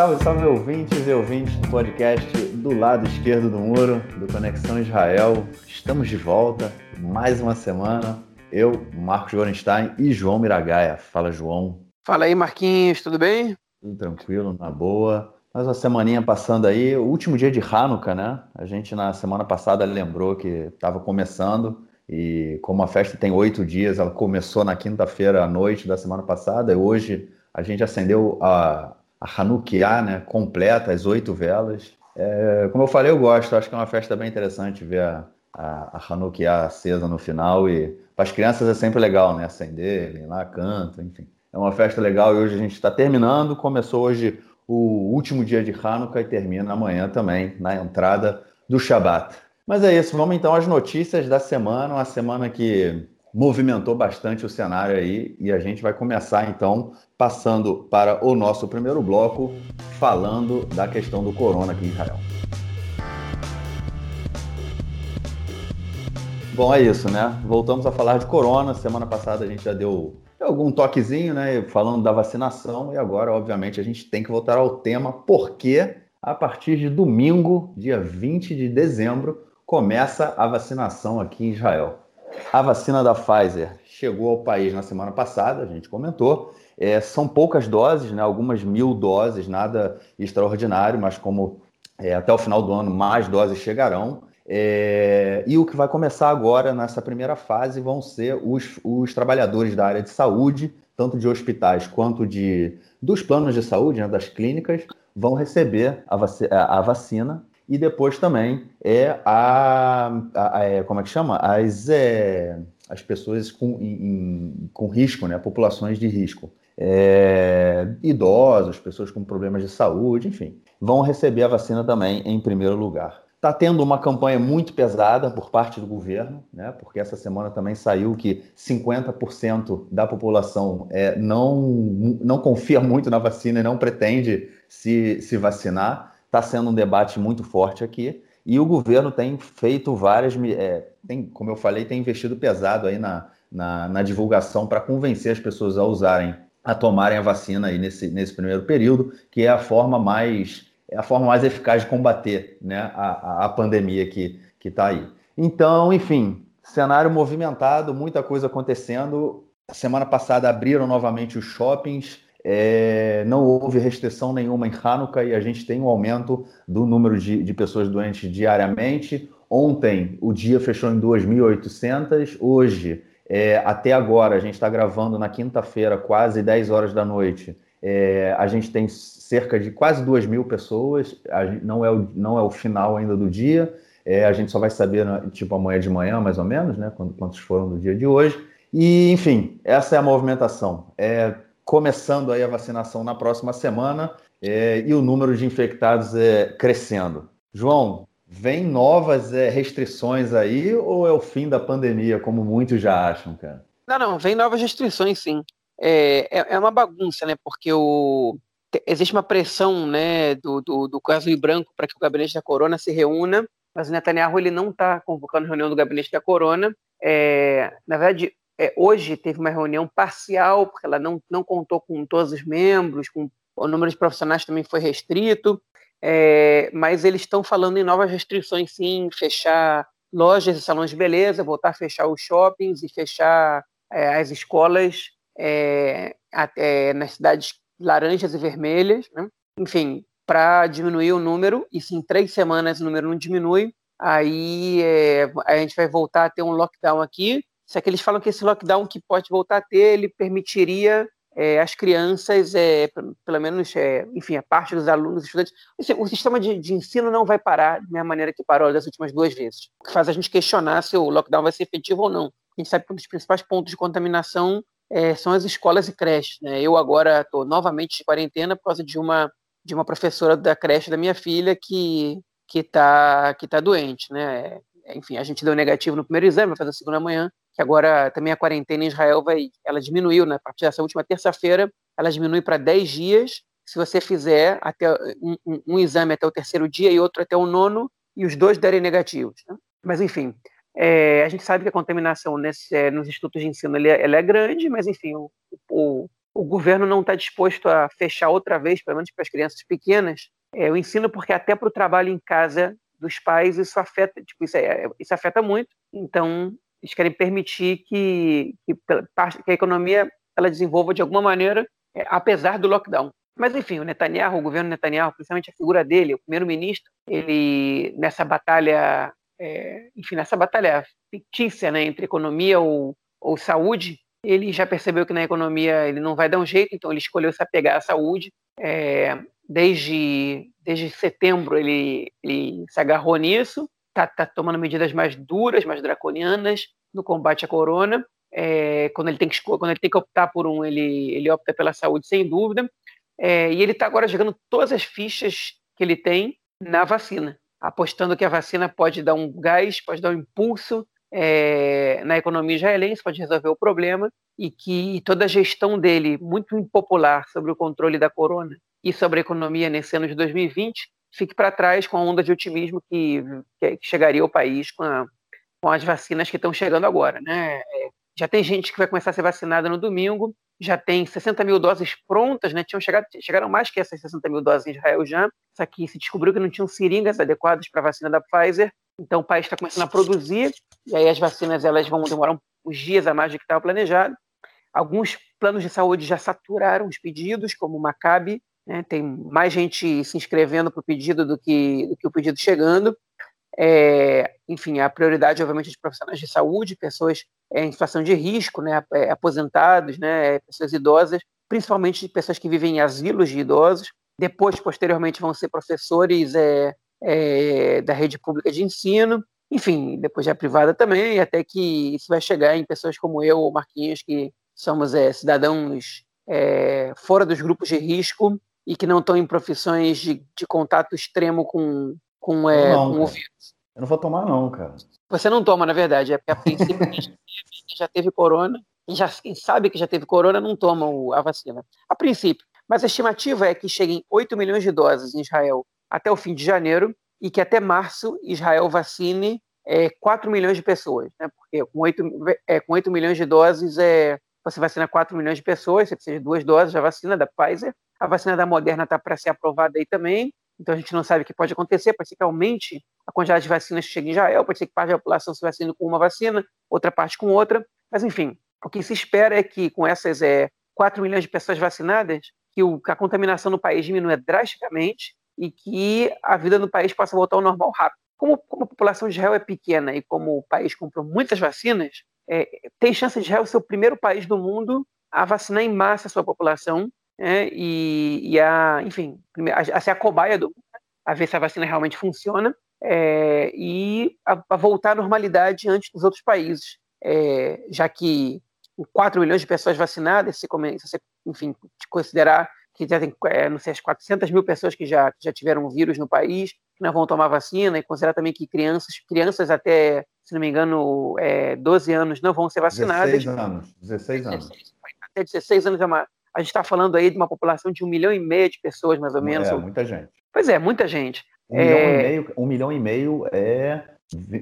Salve, salve ouvintes e ouvintes do podcast do lado esquerdo do muro, do Conexão Israel. Estamos de volta, mais uma semana. Eu, Marcos Gorenstein e João Miragaia. Fala, João. Fala aí, Marquinhos, tudo bem? Tudo tranquilo, na boa. Mais uma semaninha passando aí, o último dia de Hanukkah, né? A gente na semana passada lembrou que estava começando e como a festa tem oito dias, ela começou na quinta-feira à noite da semana passada e hoje a gente acendeu a, a Hanukkah, né, completa, as oito velas. É, como eu falei, eu gosto, acho que é uma festa bem interessante ver a, a, a Hanukkah acesa no final e para as crianças é sempre legal, né, acender, lá, cantam, enfim. É uma festa legal e hoje a gente está terminando, começou hoje o último dia de Hanukkah e termina amanhã também, na entrada do Shabat. Mas é isso, vamos então às notícias da semana, uma semana que movimentou bastante o cenário aí e a gente vai começar então passando para o nosso primeiro bloco, falando da questão do corona aqui em Israel. Bom, é isso, né? Voltamos a falar de corona. Semana passada a gente já deu algum toquezinho, né? Falando da vacinação, e agora, obviamente, a gente tem que voltar ao tema, porque a partir de domingo, dia 20 de dezembro, começa a vacinação aqui em Israel. A vacina da Pfizer chegou ao país na semana passada, a gente comentou. É, são poucas doses, né? algumas mil doses, nada extraordinário, mas como é, até o final do ano mais doses chegarão. É, e o que vai começar agora nessa primeira fase vão ser os, os trabalhadores da área de saúde, tanto de hospitais quanto de, dos planos de saúde, né, das clínicas, vão receber a, vac, a, a vacina e depois também é a, a, a é, como é que chama? As, é, as pessoas com, em, com risco, né? Populações de risco. É, idosos, pessoas com problemas de saúde, enfim, vão receber a vacina também em primeiro lugar. Está tendo uma campanha muito pesada por parte do governo, né? porque essa semana também saiu que 50% da população é, não, não confia muito na vacina e não pretende se, se vacinar está sendo um debate muito forte aqui e o governo tem feito várias, é, tem, como eu falei, tem investido pesado aí na, na, na divulgação para convencer as pessoas a usarem, a tomarem a vacina aí nesse, nesse primeiro período, que é a forma mais é a forma mais eficaz de combater né, a, a, pandemia que está aí. Então, enfim, cenário movimentado, muita coisa acontecendo. Semana passada abriram novamente os shoppings, é, não houve restrição nenhuma em Hanukkah e a gente tem um aumento do número de, de pessoas doentes diariamente. Ontem o dia fechou em 2.800, hoje, é, até agora, a gente está gravando na quinta-feira, quase 10 horas da noite. É, a gente tem cerca de quase 2 mil pessoas, não, é o, não é o final ainda do dia, é, a gente só vai saber tipo amanhã de manhã, mais ou menos, né, quantos foram no dia de hoje. E, enfim, essa é a movimentação. É, começando aí a vacinação na próxima semana é, e o número de infectados é, crescendo. João, vem novas é, restrições aí ou é o fim da pandemia, como muitos já acham, cara? Não, não, vem novas restrições, sim. É, é, é uma bagunça, né? Porque o, existe uma pressão né, do, do, do caso branco para que o gabinete da corona se reúna, mas o Netanyahu ele não está convocando reunião do gabinete da corona. É, na verdade, é, hoje teve uma reunião parcial, porque ela não, não contou com todos os membros, com o número de profissionais também foi restrito, é, mas eles estão falando em novas restrições, sim, fechar lojas e salões de beleza, voltar a fechar os shoppings e fechar é, as escolas é, até nas cidades laranjas e vermelhas, né? enfim, para diminuir o número, e se em três semanas o número não diminui, aí é, a gente vai voltar a ter um lockdown aqui, só que eles falam que esse lockdown que pode voltar a ter, ele permitiria é, as crianças, é, pelo menos, é, enfim, a parte dos alunos, estudantes, o sistema de, de, ensino não vai parar da mesma maneira que parou das últimas duas vezes. O que faz a gente questionar se o lockdown vai ser efetivo ou não. A gente sabe que um dos principais pontos de contaminação é, são as escolas e creches. Né? Eu agora estou novamente de quarentena por causa de uma, de uma professora da creche da minha filha que que está que tá doente, né? Enfim, a gente deu negativo no primeiro exame, vai fazer a segunda manhã, que agora também a quarentena em Israel vai, ela diminuiu, né? A partir dessa última terça-feira, ela diminui para 10 dias. Se você fizer até um, um, um, exame até o terceiro dia e outro até o nono, e os dois derem negativos. Né? Mas, enfim, é, a gente sabe que a contaminação nesse, é, nos institutos de ensino ele é, ela é grande, mas, enfim, o, o, o governo não está disposto a fechar outra vez, pelo menos para as crianças pequenas, é, o ensino, porque até para o trabalho em casa dos pais isso afeta, tipo, isso, é, isso afeta muito. Então, eles querem permitir que, que, que a economia ela desenvolva de alguma maneira, é, apesar do lockdown. Mas, enfim, o Netanyahu, o governo Netanyahu, principalmente a figura dele, o primeiro-ministro, ele, nessa batalha, é, enfim, nessa batalha fictícia né, entre economia ou, ou saúde, ele já percebeu que na economia ele não vai dar um jeito, então ele escolheu se apegar à saúde. É, desde, desde setembro ele, ele se agarrou nisso, está tá tomando medidas mais duras, mais draconianas no combate à corona. É, quando, ele tem que, quando ele tem que optar por um, ele, ele opta pela saúde, sem dúvida. É, e ele está agora jogando todas as fichas que ele tem na vacina, apostando que a vacina pode dar um gás, pode dar um impulso é, na economia israelense, pode resolver o problema, e que toda a gestão dele, muito impopular sobre o controle da corona e sobre a economia nesse ano de 2020, fique para trás com a onda de otimismo que, que chegaria ao país com, a, com, as vacinas que estão chegando agora. Né? É, já tem gente que vai começar a ser vacinada no domingo, já tem 60 mil doses prontas, né? Tinham chegado, chegaram mais que essas 60 mil doses em Israel já. Isso aqui se descobriu que não tinham seringas adequadas para a vacina da Pfizer. Então o país está começando a produzir e aí as vacinas elas vão demorar uns dias a mais do que estava planejado. Alguns planos de saúde já saturaram os pedidos, como o Maccabi, né? tem mais gente se inscrevendo para o pedido do que, do que o pedido chegando. É, enfim, a prioridade, obviamente, é de profissionais de saúde, pessoas é, em situação de risco, né, é, aposentados, né, pessoas idosas, principalmente pessoas que vivem em asilos de idosos. Depois, posteriormente, vão ser professores é, da rede pública de ensino, enfim, depois já privada também, até que isso vai chegar em pessoas como eu ou Marquinhos, que somos cidadãos fora dos grupos de risco e que não estão em profissões de, de contato extremo com, com, é, não, com o vírus. Eu não vou tomar, não, cara. Você não toma, na verdade, é porque a princípio já teve corona, e já, quem sabe que já teve corona não toma a vacina. A princípio. Mas a estimativa é que cheguem 8 milhões de doses em Israel até o fim de janeiro e que até março Israel vacine é, 4 milhões de pessoas. Né? Porque com 8, é, com 8 milhões de doses, é, você vacina 4 milhões de pessoas, você precisa de duas doses da vacina da Pfizer. A vacina da Moderna está para ser aprovada aí também. Então a gente não sabe o que pode acontecer, pode ser que aumente a quantidade de vacinas que chega em Israel, pode ser que parte da população se vacine com uma vacina, outra parte com outra, mas enfim, o que se espera é que com essas é, 4 milhões de pessoas vacinadas, que, a contaminação no país diminua drasticamente e que a vida no país possa voltar ao normal rápido. Como, como a população de Israel é pequena e como o país comprou muitas vacinas, é, tem chance de Israel ser o primeiro país do mundo a vacinar em massa a sua população né, e, e, a, enfim, a, a ser a cobaia do a ver se a vacina realmente funciona é, e a, a, voltar à normalidade antes dos outros países, é, já que 4 milhões de pessoas vacinadas, se, se você, enfim, considerar que já tem, é, não sei, as 400 mil pessoas que já, que já tiveram o vírus no país, que não vão tomar vacina, e considerar também que crianças, crianças até, se não me engano, é, 12 anos não vão ser vacinadas. 16 anos, 16 anos. Até 16 anos é uma, a gente está falando aí de uma população de um milhão e meio de pessoas, mais ou menos. É, muita gente. Pois é, muita gente. Um, é... milhão, e meio, um milhão e meio é.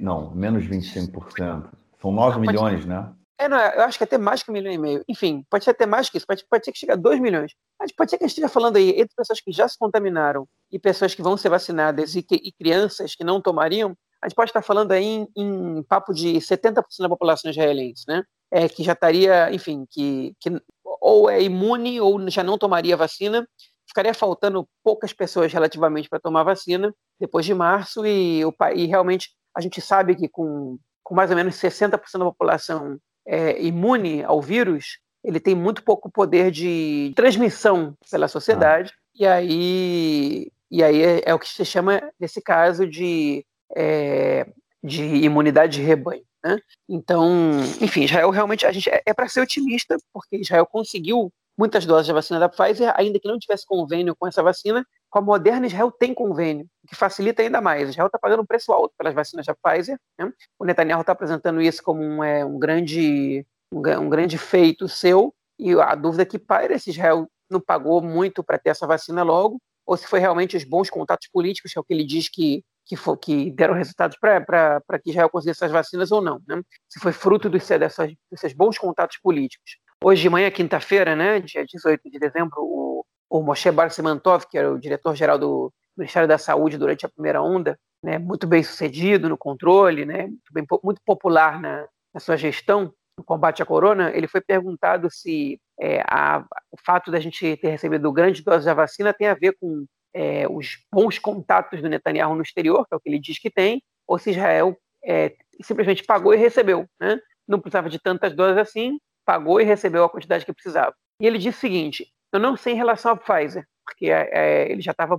Não, menos 25%. São 9 ah, milhões, né? É, não, eu acho que é até mais que um milhão e meio. Enfim, pode ser até mais que isso, pode, pode ser que chegue a 2 milhões. Mas pode ser que a gente esteja falando aí entre pessoas que já se contaminaram e pessoas que vão ser vacinadas e, que, e crianças que não tomariam. A gente pode estar falando aí em, em papo de 70% da população israelense, né? É, que já estaria, enfim, que, que ou é imune ou já não tomaria vacina. Ficaria faltando poucas pessoas relativamente para tomar vacina depois de março e, o, e realmente a gente sabe que com, com mais ou menos 60% da população é, imune ao vírus, ele tem muito pouco poder de transmissão pela sociedade. Ah. E aí, e aí é, é, o que se chama, nesse caso, de, é, de imunidade de rebanho. Né? Então, enfim, Israel realmente a gente é, é para ser otimista, porque Israel conseguiu muitas doses da vacina da Pfizer, ainda que não tivesse convênio com essa vacina, com a Moderna Israel tem convênio, o que facilita ainda mais. Israel está pagando um preço alto pelas vacinas da Pfizer. Né? O Netanyahu está apresentando isso como um, é, um, grande, um, um, grande feito seu, e a dúvida que paira é se Israel não pagou muito para ter essa vacina logo, ou se foi realmente os bons contatos políticos, que é o que ele diz que que, for, que deram resultados para que Israel conseguisse essas vacinas ou não. Né? Se foi fruto dos, dessas, desses bons contatos políticos. hoje de manhã, quinta-feira, né, dia 18 de dezembro, o, o Moshe Bar Simantov, que era o diretor-geral do Ministério da Saúde durante a primeira onda, né, muito bem sucedido no controle, né, muito, bem, muito popular na, na sua gestão no combate à corona, ele foi perguntado se é, a, o fato da gente ter recebido grandes doses da vacina tem a ver com é, os bons contatos do Netanyahu no exterior, que é o que ele diz que tem, ou se Israel é, simplesmente pagou e recebeu. Né? Não precisava de tantas doses assim, pagou e recebeu a quantidade que precisava. E ele disse o seguinte: eu não sei em relação à Pfizer, porque é, é ele já estava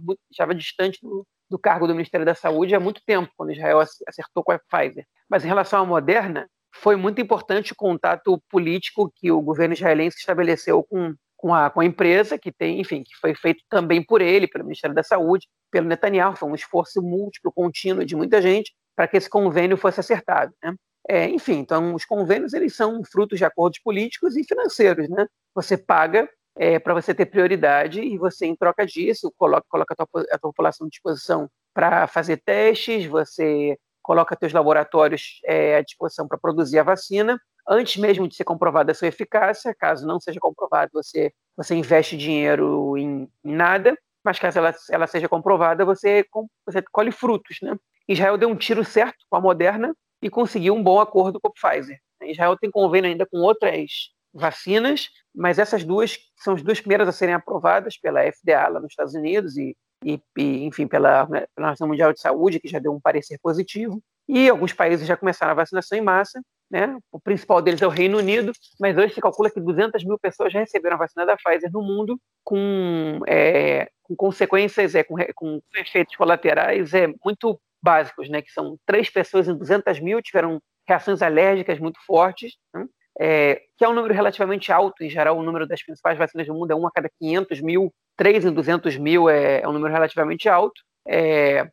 distante do, do, cargo do Ministério da Saúde há muito tempo, quando Israel acertou com a Pfizer. Mas em relação à Moderna, foi muito importante o contato político que o governo israelense estabeleceu com, com, a, com a empresa, que tem, enfim, que foi feito também por ele, pelo Ministério da Saúde, pelo Netanyahu. Foi um esforço múltiplo, contínuo de muita gente para que esse convênio fosse acertado. Né? É, enfim, então os convênios eles são frutos de acordos políticos e financeiros. Né? Você paga é, para você ter prioridade e você, em troca disso, coloca, coloca a, tua, a tua população à disposição para fazer testes, você coloca seus laboratórios é, à disposição para produzir a vacina, antes mesmo de ser comprovada a sua eficácia, caso não seja comprovado, você, você investe dinheiro em, em nada, mas caso ela, ela seja comprovada, você, você colhe frutos. Né? Israel deu um tiro certo com a Moderna, e conseguiu um bom acordo com a Pfizer. Israel tem convênio ainda com outras vacinas, mas essas duas são as duas primeiras a serem aprovadas pela FDA lá nos Estados Unidos e, e, e enfim, pela, né, pela Nação Mundial de Saúde, que já deu um parecer positivo. E alguns países já começaram a vacinação em massa. Né? O principal deles é o Reino Unido, mas hoje se calcula que 200 mil pessoas já receberam a vacina da Pfizer no mundo, com, é, com consequências, é, com, com efeitos colaterais é, muito básicos, né, que são três pessoas em 200 mil tiveram reações alérgicas muito fortes, né, é, que é um número relativamente alto, em geral o número das principais vacinas do mundo é uma a cada 500 mil, três em 200 mil é, é um número relativamente alto, é,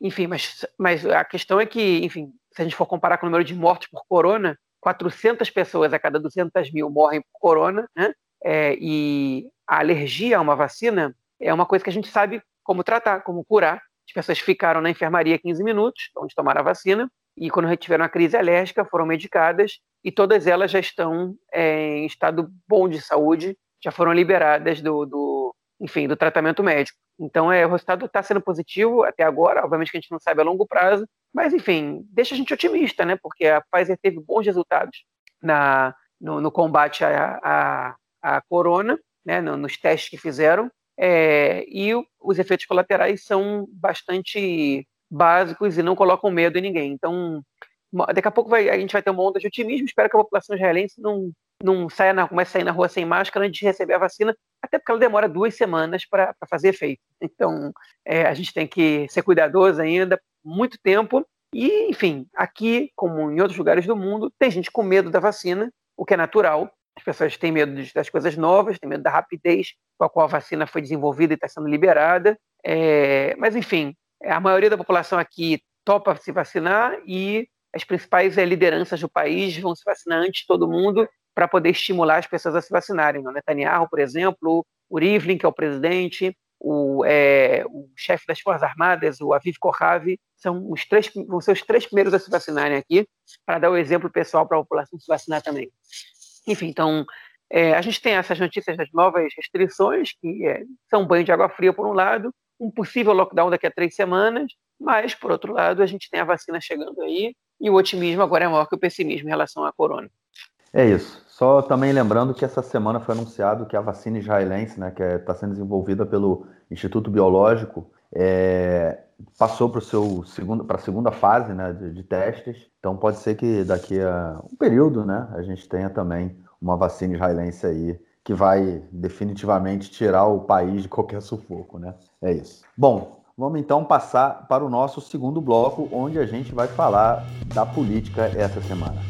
enfim, mas, mas a questão é que, enfim, se a gente for comparar com o número de mortes por corona, 400 pessoas a cada 200 mil morrem por corona, né? É, e a alergia a uma vacina é uma coisa que a gente sabe como tratar, como curar, as pessoas ficaram na enfermaria 15 minutos, onde tomaram a vacina, e quando tiveram a crise alérgica, foram medicadas, e todas elas já estão é, em estado bom de saúde, já foram liberadas do, do enfim, do tratamento médico. Então, é, o resultado está sendo positivo até agora, obviamente que a gente não sabe a longo prazo, mas, enfim, deixa a gente otimista, né? Porque a Pfizer teve bons resultados na, no, no combate à, à corona, né? nos testes que fizeram, é, e os efeitos colaterais são bastante básicos e não colocam medo em ninguém. Então, daqui a pouco vai, a gente vai ter uma onda de otimismo. Espero que a população israelense não, não saia na, comece a sair na rua sem máscara antes de receber a vacina, até porque ela demora duas semanas para fazer efeito. Então, é, a gente tem que ser cuidadoso ainda, muito tempo. E, enfim, aqui, como em outros lugares do mundo, tem gente com medo da vacina, o que é natural. As pessoas têm medo das coisas novas, têm medo da rapidez com a qual a vacina foi desenvolvida e está sendo liberada. É, mas, enfim, a maioria da população aqui topa se vacinar e as principais é, lideranças do país vão se vacinar antes de todo mundo para poder estimular as pessoas a se vacinarem. O Netanyahu, por exemplo, o Rivlin, que é o presidente, o, é, o chefe das Forças Armadas, o Aviv Kohavi, são os três, vão ser os três primeiros a se vacinarem aqui, para dar o exemplo pessoal para a população se vacinar também. Enfim, então, é, a gente tem essas notícias das novas restrições, que é, são banho de água fria, por um lado, um possível lockdown daqui a três semanas, mas, por outro lado, a gente tem a vacina chegando aí, e o otimismo agora é maior que o pessimismo em relação à corona. É isso. Só também lembrando que essa semana foi anunciado que a vacina israelense, né, que está é, tá sendo desenvolvida pelo Instituto Biológico, é, passou para a segunda fase né, de, de, testes. Então pode ser que daqui a um período né, a gente tenha também uma vacina israelense aí que vai definitivamente tirar o país de qualquer sufoco. Né? É isso. Bom, vamos então passar para o nosso segundo bloco, onde a gente vai falar da política essa semana.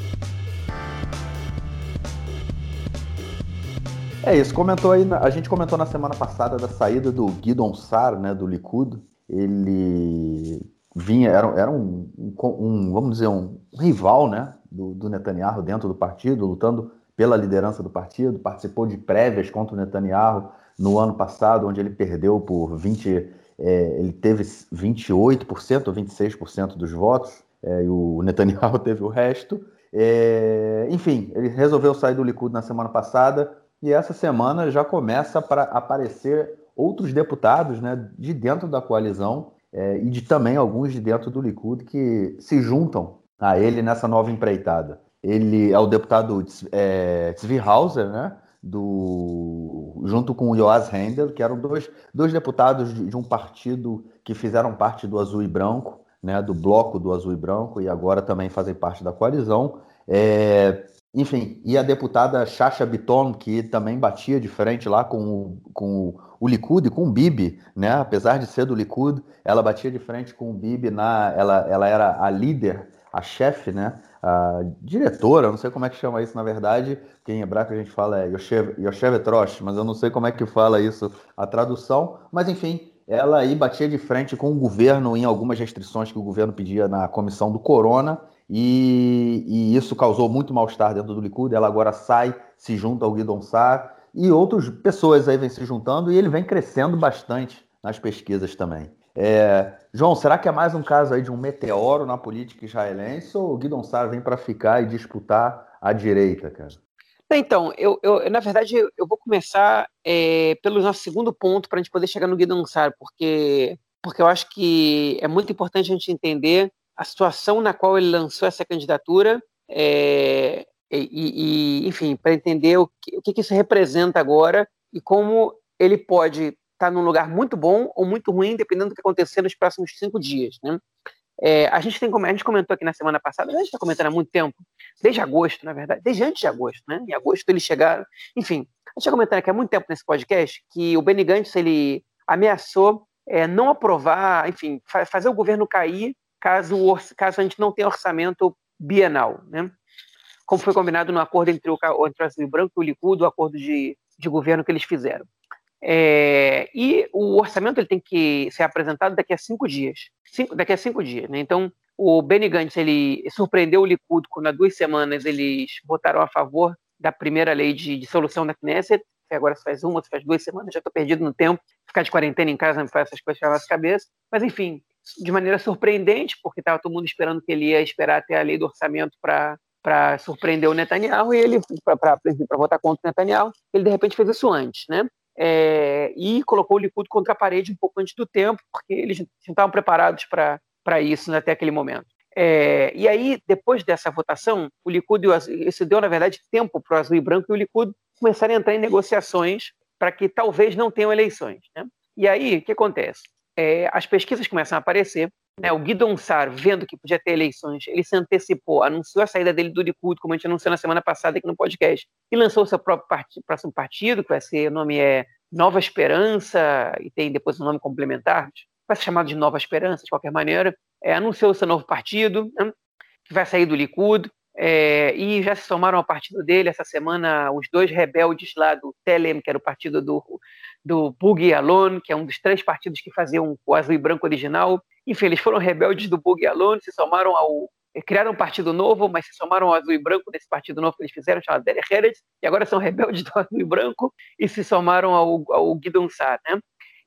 É isso, comentou aí, a gente comentou na semana passada da saída do Guidon Sar, né, do Likud. Ele vinha, era, era um, um, um vamos dizer, um, rival, né, do, do, Netanyahu dentro do partido, lutando pela liderança do partido, participou de prévias contra o Netanyahu no ano passado, onde ele perdeu por 20, é, ele teve 28% ou 26% dos votos, é, e o Netanyahu teve o resto. É, enfim, ele resolveu sair do Likud na semana passada e essa semana já começa para aparecer outros deputados né, de dentro da coalizão é, e de também alguns de dentro do Likud que se juntam a ele nessa nova empreitada. Ele é o deputado é, Tzvi Hauser, né, do, junto com o Joas Handel, que eram dois, dois deputados de, de um partido que fizeram parte do Azul e Branco, né, do bloco do Azul e Branco, e agora também fazem parte da coalizão. É, enfim, e a deputada Chacha Biton, que também batia de frente lá com o, com o Likud e com o Bibi, né? Apesar de ser do Likud, ela batia de frente com o Bibi na. Ela, ela era a líder, a chefe, né? A diretora, não sei como é que chama isso na verdade, que em hebraico a gente fala é Yoshevetrosh, mas eu não sei como é que fala isso a tradução. Mas enfim, ela aí batia de frente com o governo em algumas restrições que o governo pedia na comissão do Corona, e, e isso causou muito mal-estar dentro do Likud. Ela agora sai, se junta ao Guidon Sar, e outras pessoas aí vêm se juntando, e ele vem crescendo bastante nas pesquisas também. É, João, será que é mais um caso aí de um meteoro na política israelense ou o Guidon Sar vem para ficar e disputar a direita, cara? Então, eu, eu, na verdade, eu vou começar é, pelo nosso segundo ponto para a gente poder chegar no Guido Ansar, porque, porque eu acho que é muito importante a gente entender a situação na qual ele lançou essa candidatura é, e, e, enfim, para entender o que, o que isso representa agora e como ele pode estar tá num lugar muito bom ou muito ruim, dependendo do que acontecer nos próximos cinco dias. Né? É, a gente tem a gente comentou aqui na semana passada, a gente está comentando há muito tempo, desde agosto, na verdade, desde antes de agosto, né? Em agosto eles chegaram, enfim, a gente está comentando aqui há muito tempo nesse podcast que o Benny Gantz ele ameaçou é, não aprovar, enfim, fa fazer o governo cair caso, caso a gente não tenha orçamento bienal, né? Como foi combinado no acordo entre o, entre o Branco e o Likud, o acordo de, de governo que eles fizeram. É, e o orçamento ele tem que ser apresentado daqui a cinco dias. Cinco, daqui a cinco dias. Né? Então, o Benny Gantz ele surpreendeu o Likud quando há duas semanas eles votaram a favor da primeira lei de dissolução da Knesset. Agora faz uma, faz duas semanas, já estou perdido no tempo. Ficar de quarentena em casa não faz essas coisas na cabeça. Mas, enfim, de maneira surpreendente, porque estava todo mundo esperando que ele ia esperar até a lei do orçamento para para surpreender o Netanyahu e ele para votar contra o Netanyahu, ele de repente fez isso antes, né? é, e colocou o Likud contra a parede um pouco antes do tempo, porque eles não estavam preparados para isso né, até aquele momento. É, e aí, depois dessa votação, o Likud, isso deu, na verdade, tempo para o Azul e Branco e o Likud começarem a entrar em negociações para que talvez não tenham eleições. Né? E aí, o que acontece? É, as pesquisas começam a aparecer, né, o Guidon Sar, vendo que podia ter eleições, ele se antecipou, anunciou a saída dele do Likud, como a gente anunciou na semana passada aqui no podcast, e lançou o seu próprio próximo partido, que vai ser, o nome é Nova Esperança, e tem depois um nome complementar, vai ser chamado de Nova Esperança, de qualquer maneira, é, anunciou o seu novo partido, né, que vai sair do Likud, é, e já se somaram ao partido dele essa semana os dois rebeldes lá do Telem, que era o partido do, do Bug Alon, que é um dos três partidos que faziam o azul e branco original, enfim, eles foram rebeldes do Bug Alone, se somaram ao. Eh, criaram um partido novo, mas se somaram ao azul e branco desse partido novo que eles fizeram, chamado Derek Heret, e agora são rebeldes do azul e branco e se somaram ao, ao Guidon Sar, né?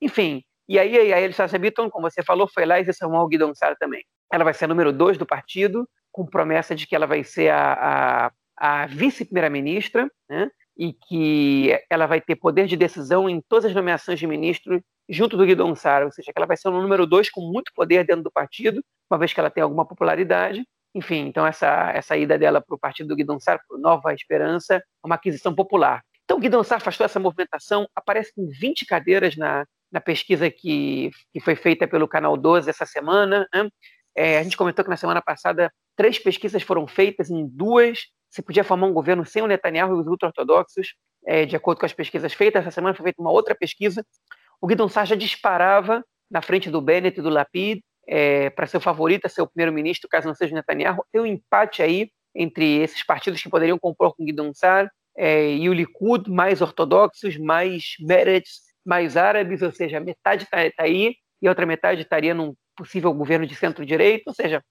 Enfim, e aí a Elisa Bitton, como você falou, foi lá e se somou ao Guidon Sar também. Ela vai ser a número dois do partido, com promessa de que ela vai ser a, a, a vice-primeira-ministra, né? E que ela vai ter poder de decisão em todas as nomeações de ministro junto do Guidon Sara, ou seja, que ela vai ser o número dois com muito poder dentro do partido, uma vez que ela tem alguma popularidade. Enfim, então essa, essa ida dela para o partido do Guidon Sara, para Nova Esperança, é uma aquisição popular. Então, o Guidon Sara faz toda essa movimentação, aparece com 20 cadeiras na, na pesquisa que, que foi feita pelo Canal 12 essa semana. Né? É, a gente comentou que na semana passada três pesquisas foram feitas, em duas se podia formar um governo sem o Netanyahu e os ultra-ortodoxos, é, de acordo com as pesquisas feitas. Essa semana foi feita uma outra pesquisa. O Guidon Sar já disparava na frente do Bennett e do Lapid é, para ser o favorito ser o primeiro-ministro, caso não seja o Netanyahu. Tem um empate aí entre esses partidos que poderiam compor com Guidon Sar é, e o Likud, mais ortodoxos, mais Meretz, mais árabes, ou seja, metade está tá aí e a outra metade estaria num possível governo de centro-direita, ou seja,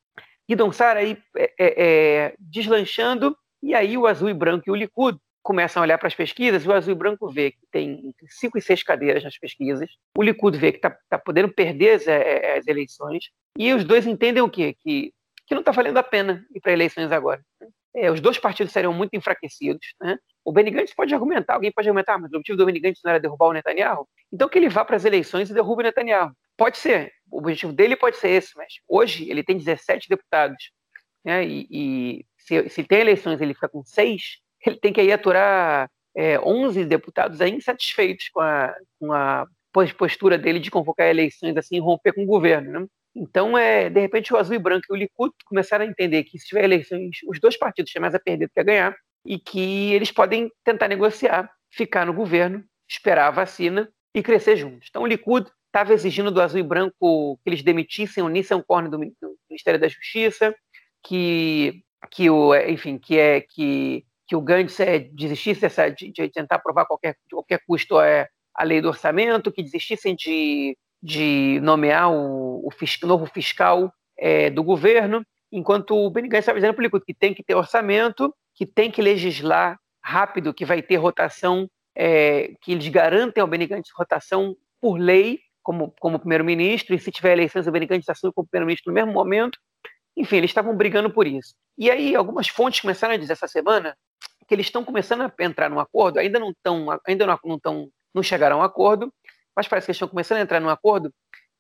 Guidon Sar aí é, é, é deslanchando e aí o azul e branco e o Likud começam a olhar para as pesquisas, e o azul e branco vê que tem cinco e seis cadeiras nas pesquisas, o Likud vê que está tá podendo perder as, eh, as, eleições, e os dois entendem o quê? Que, que não está valendo a pena ir para eleições agora. é, os dois partidos seriam muito enfraquecidos. Né? O Benny Gantz pode argumentar, alguém pode argumentar, ah, mas o objetivo do Benny Gantz não era derrubar o Netanyahu? Então que ele vá para as eleições e derrube o Netanyahu. Pode ser, o objetivo dele pode ser esse, mas hoje ele tem 17 deputados. Né? E, e se, se tem eleições ele fica com seis, ele tem que aí aturar é, 11 deputados aí insatisfeitos com a, com a postura dele de convocar eleições assim romper com o governo. Né? Então, é, de repente, o Azul e Branco e o Likud começaram a entender que se tiver eleições, os dois partidos têm mais a perder do que a ganhar, e que eles podem tentar negociar, ficar no governo, esperar a vacina e crescer juntos. Então, o Likud estava exigindo do Azul e Branco que eles demitissem o Nissan Korn do, do Ministério da Justiça, que, que o, enfim, que é que, que o Gantz é, desistisse dessa, de, de, tentar aprovar qualquer, de qualquer custo é, a lei do orçamento, que desistissem de, de nomear o, o novo fiscal é, do governo, enquanto o Benny Gantz estava dizendo para o Likud que tem que ter orçamento, que tem que legislar rápido, que vai ter rotação, é, que eles garantem ao Benny Gantz rotação por lei, como, como primeiro-ministro, e se tiver eleições, o Benny Gantz assume como primeiro-ministro no mesmo momento. Enfim, eles estavam brigando por isso. E aí, algumas fontes começaram a dizer essa semana que eles estão começando a entrar num acordo, ainda não estão, ainda não, não, tão, não chegaram a um acordo, mas parece que eles estão começando a entrar num acordo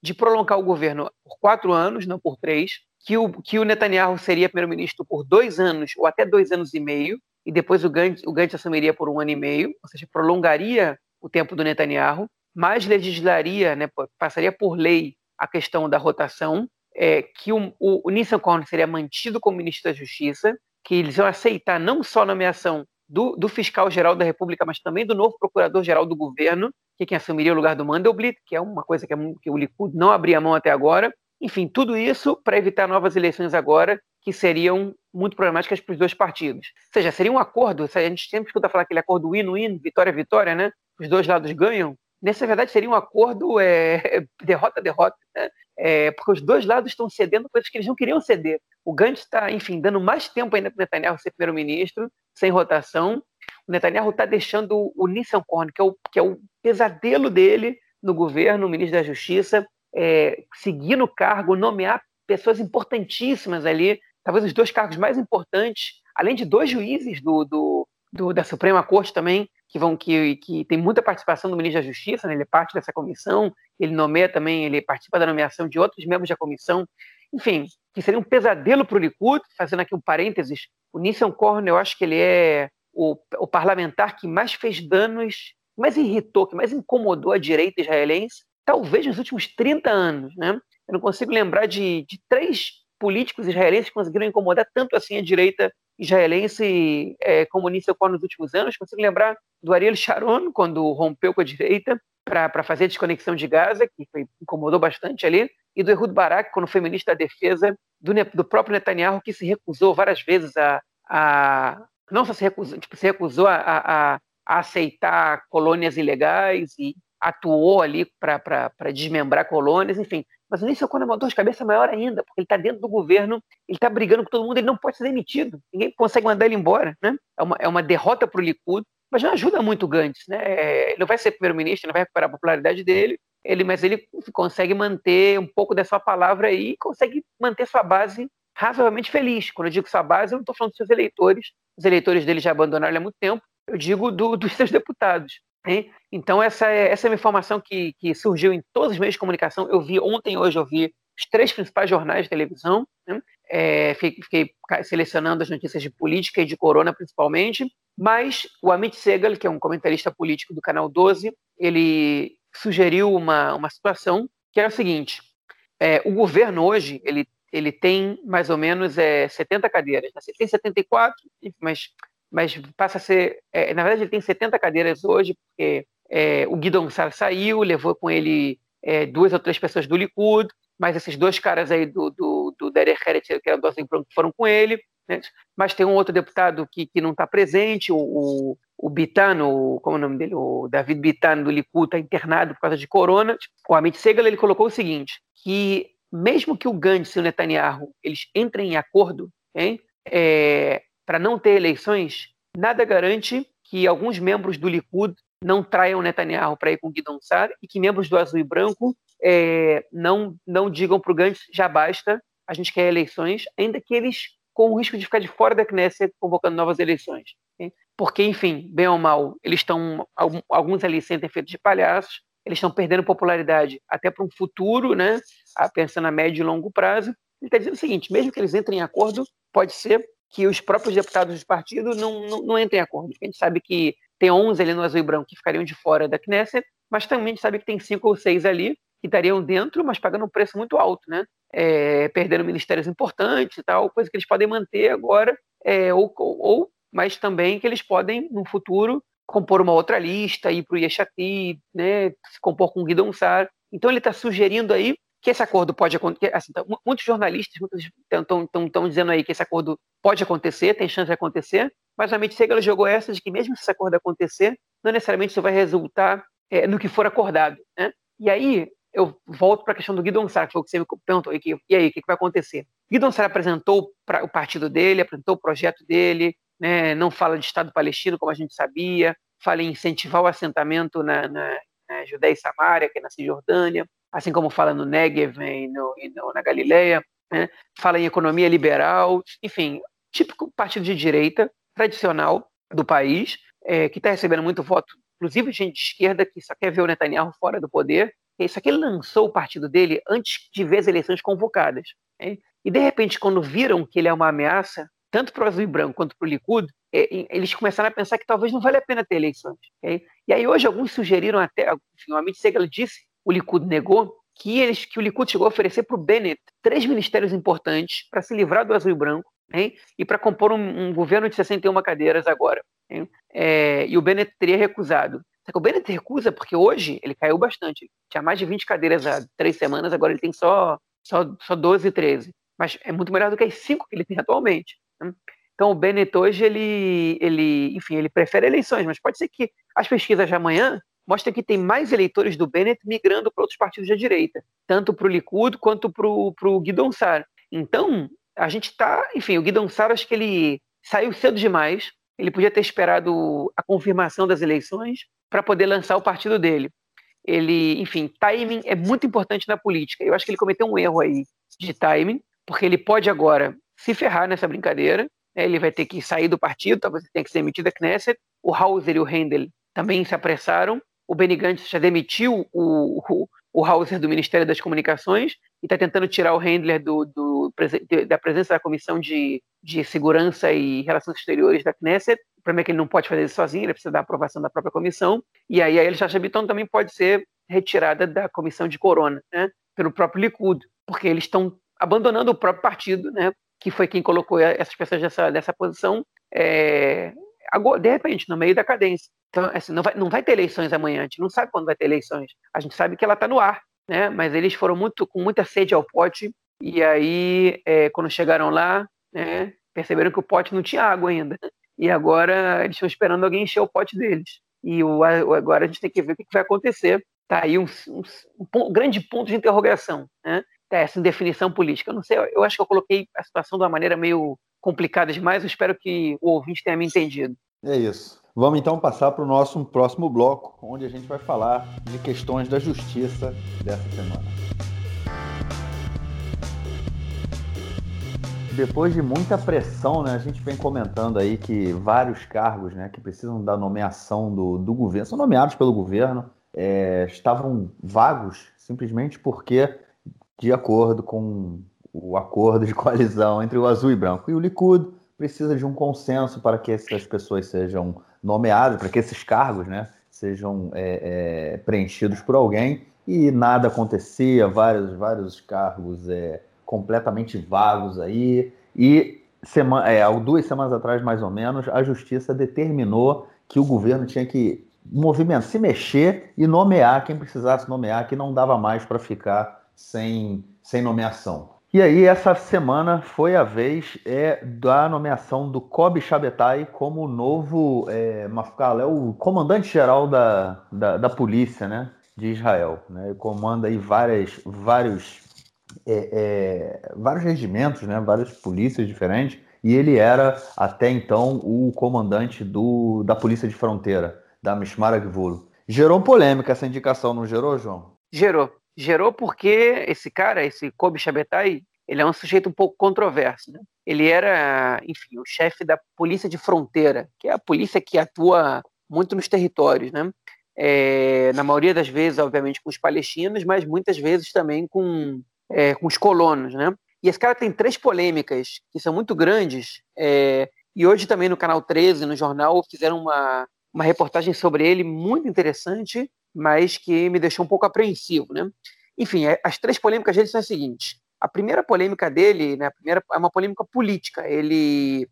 de prolongar o governo por quatro anos, não por três, que o, que o Netanyahu seria primeiro-ministro por dois anos ou até dois anos e meio, e depois o Gantz, o Gantz assumiria por um ano e meio, ou seja, prolongaria o tempo do Netanyahu, mas legislaria, né, passaria por lei a questão da rotação, é, que o, o, o Nissan Korn seria mantido como ministro da Justiça, que eles iam aceitar não só a nomeação do, do fiscal-geral da República, mas também do novo procurador-geral do governo, que é quem assumiria o lugar do Mandelblit, que é uma coisa que, é, que o Likud não abria mão até agora, enfim, tudo isso para evitar novas eleições agora, que seriam muito problemáticas para os dois partidos. Ou seja, seria um acordo, a gente sempre escuta falar aquele acordo win-win, vitória-vitória, né? Os dois lados ganham. Nessa verdade, seria um acordo derrota-derrota, é, né? é, porque os dois lados estão cedendo coisas que eles não queriam ceder. O Gantz está, enfim, dando mais tempo ainda para o Netanyahu ser primeiro-ministro, sem rotação. O Netanyahu está deixando o Nissan Korn, que é o, que é o pesadelo dele no governo, o ministro da Justiça, é, seguir no cargo, nomear pessoas importantíssimas ali, talvez os dois cargos mais importantes, além de dois juízes do, do, do da Suprema Corte também, que vão que, que tem muita participação do ministro da Justiça, né, ele é parte dessa comissão, ele nomeia também, ele participa da nomeação de outros membros da comissão, enfim, que seria um pesadelo para o Likud, fazendo aqui um parênteses, o Nissan Korn, eu acho que ele é o, o parlamentar que mais fez danos, mais irritou, que mais incomodou a direita israelense, talvez nos últimos 30 anos. Né? Eu não consigo lembrar de, de três políticos israelenses que conseguiram incomodar tanto assim a direita israelense é, comunista nos últimos anos. Consigo lembrar do Ariel Sharon, quando rompeu com a direita para fazer a desconexão de Gaza, que foi, incomodou bastante ali, e do Ehud Barak, quando foi ministro da Defesa do, do próprio Netanyahu, que se recusou várias vezes a. a não só se recusou, tipo, se recusou a, a, a aceitar colônias ilegais e atuou ali para desmembrar colônias, enfim. Mas o Nissan Kona é uma dor de cabeça maior ainda, porque ele está dentro do governo, ele está brigando com todo mundo, ele não pode ser demitido, ninguém consegue mandar ele embora. Né? É, uma, é uma derrota para o Likud, mas não ajuda muito o Gantz. Né? É, ele não vai ser primeiro-ministro, não vai recuperar a popularidade dele, ele, mas ele consegue manter um pouco dessa palavra aí consegue manter sua base razoavelmente feliz. Quando eu digo sua base, eu não estou falando dos seus eleitores, os eleitores dele já abandonaram ele há muito tempo, eu digo do, dos seus deputados. Hein? Então, essa é, essa é uma informação que, que surgiu em todos os meios de comunicação. Eu vi ontem, hoje, eu vi os três principais jornais de televisão. Né? É, fiquei, fiquei, selecionando as notícias de política e de corona, principalmente. Mas o Amit Segal, que é um comentarista político do Canal 12, ele sugeriu uma, uma situação que era o seguinte: é, o governo hoje ele, ele tem mais ou menos é, 70 cadeiras. Né? Tem 74, mas mas passa a ser. É, na verdade, ele tem 70 cadeiras hoje, porque é, o Guidon Sar saiu, levou com ele é, duas ou três pessoas do Likud, mas esses dois caras aí do, do, do Derek Heret, que eram do foram com ele. Né? Mas tem um outro deputado que, que não está presente, o, o, o Bitano, como é o nome dele? O David Bitano do Likud está internado por causa de corona. O Amit Segal ele colocou o seguinte, que mesmo que o Gantz e o Netanyahu eles entrem em acordo, hein, é, para não ter eleições, nada garante que alguns membros do Likud não traiam Netanyahu para ir com Guidon Sar e que membros do Azul e Branco é, não, não digam para o Gantz já basta, a gente quer eleições, ainda que eles com o risco de ficar de fora da Knesset convocando novas eleições. Porque, enfim, bem ou mal, eles estão, alguns ali sentem feitos de palhaços, eles estão perdendo popularidade até para um futuro, né, pensando a médio e longo prazo. Ele está dizendo o seguinte: mesmo que eles entrem em acordo, pode ser que os próprios deputados do partido não, não, não entrem em acordo. A gente sabe que tem 11 ali no azul e branco que ficariam de fora da Knesset, mas também a gente sabe que tem cinco ou seis ali que estariam dentro, mas pagando um preço muito alto, né? É, perdendo ministérios importantes e tal, coisa que eles podem manter agora, é, ou, ou, mas também que eles podem, no futuro, compor uma outra lista, ir para o Yeshati, né, se compor com o Guidon. Então ele está sugerindo aí que esse acordo pode acontecer. Assim, então, muitos jornalistas estão dizendo aí que esse acordo pode acontecer, tem chance de acontecer, mas a Mitzegala jogou essa de que mesmo se esse acordo acontecer, não necessariamente isso vai resultar é, no que for acordado. Né? E aí eu volto para a questão do Guidon Sar, que foi o que você me perguntou, e, que, e aí, o que, que vai acontecer? Guidon Sar apresentou pra, o partido dele, apresentou o projeto dele, né, não fala de Estado palestino, como a gente sabia, fala em incentivar o assentamento na, na, na Judéia e Samária, que é na Cisjordânia, assim como fala no Negev e, no, e no, na Galileia, né, fala em economia liberal, enfim, típico partido de direita tradicional do país, é, que está recebendo muito voto, inclusive gente de esquerda que só quer ver o Netanyahu fora do poder. Isso aqui lançou o partido dele antes de ver as eleições convocadas. Né? E de repente, quando viram que ele é uma ameaça, tanto para o azul e branco quanto para o Likud, é, eles começaram a pensar que talvez não vale a pena ter eleições. Okay? E aí hoje alguns sugeriram até, enfim, o Amit Segal disse, o Likud negou, que, eles, que o Likud chegou a oferecer para o Bennett três ministérios importantes para se livrar do azul e branco hein? e para compor um, um, governo de 61 cadeiras agora. É, e o Bennett teria recusado. Só que o Bennett recusa porque hoje ele caiu bastante. Tinha mais de 20 cadeiras há três semanas, agora ele tem só, só, só 12, 13. Mas é muito melhor do que as cinco que ele tem atualmente. Né? Então o Bennett hoje, ele, ele, enfim, ele prefere eleições, mas pode ser que as pesquisas de amanhã mostrem que tem mais eleitores do Bennett migrando para outros partidos da direita, tanto para o Likud quanto para o Guidon Sar. Então, a gente está, enfim, o Guidon Sar, acho que ele saiu cedo demais, ele podia ter esperado a confirmação das eleições para poder lançar o partido dele. Ele, enfim, timing é muito importante na política. Eu acho que ele cometeu um erro aí de timing, porque ele pode agora se ferrar nessa brincadeira. Né? Ele vai ter que sair do partido, talvez tenha que ser demitido da Knesset. O Hauser e o Handel também se apressaram. O Benny Gantz já demitiu o, o, o Hauser do Ministério das Comunicações e está tentando tirar o Handler do, do, da presença da Comissão de, de Segurança e Relações Exteriores da Knesset. O problema é que ele não pode fazer isso sozinho, ele precisa da aprovação da própria comissão. E aí a Elisha Bitton também pode ser retirada da comissão de Corona, né, pelo próprio Likud, porque eles estão abandonando o próprio partido, né, que foi quem colocou essas pessoas nessa posição, é, agora, de repente, no meio da cadência. Então, assim, não, vai, não vai ter eleições amanhã, a gente não sabe quando vai ter eleições. A gente sabe que ela está no ar, né? Mas eles foram muito com muita sede ao pote e aí, é, quando chegaram lá, né, perceberam que o pote não tinha água ainda. E agora eles estão esperando alguém encher o pote deles. E o, agora a gente tem que ver o que vai acontecer. Tá aí um, um, um grande ponto de interrogação, né? Tá essa indefinição política. Eu não sei, eu acho que eu coloquei a situação de uma maneira meio complicada demais. Eu espero que o ouvinte tenha me entendido. É isso. Vamos então passar para o nosso próximo bloco, onde a gente vai falar de questões da justiça dessa semana. Depois de muita pressão, né, a gente vem comentando aí que vários cargos né, que precisam da nomeação do, do governo, são nomeados pelo governo, é, estavam vagos simplesmente porque, de acordo com o acordo de coalizão entre o azul e branco. E o Likud, precisa de um consenso para que essas pessoas sejam nomeados, para que esses cargos né, sejam é, é, preenchidos por alguém, e nada acontecia, vários, vários cargos é, completamente vagos aí, e semana, é, duas semanas atrás, mais ou menos, a justiça determinou que o governo tinha que movimento, se mexer e nomear quem precisasse nomear, que não dava mais para ficar sem, sem nomeação. E aí, essa semana foi a vez é, da nomeação do Kobe Shabetai como novo é, Mafkal, é o comandante-geral da, da, da, polícia né, de Israel. Né? Ele comanda aí várias, vários, é, é, vários regimentos, né, várias polícias diferentes, e ele era, até então, o comandante do, da Polícia de Fronteira, da Mishmar Agvul. Gerou polêmica essa indicação, não gerou, João? Gerou gerou porque esse cara, esse Kobe Shabetai, ele é um sujeito um pouco controverso. Né? Ele era, enfim, o chefe da polícia de fronteira, que é a polícia que atua muito nos territórios, né? É, na maioria das vezes, obviamente, com os palestinos, mas muitas vezes também com, é, com os colonos, né? E esse cara tem três polêmicas que são muito grandes, é, e hoje também no Canal 13, no jornal, fizeram uma, uma reportagem sobre ele muito interessante, mas que me deixou um pouco apreensivo, né? Enfim, é, as três polêmicas dele são as seguintes. A primeira polêmica dele, né, a primeira é uma polêmica política. Ele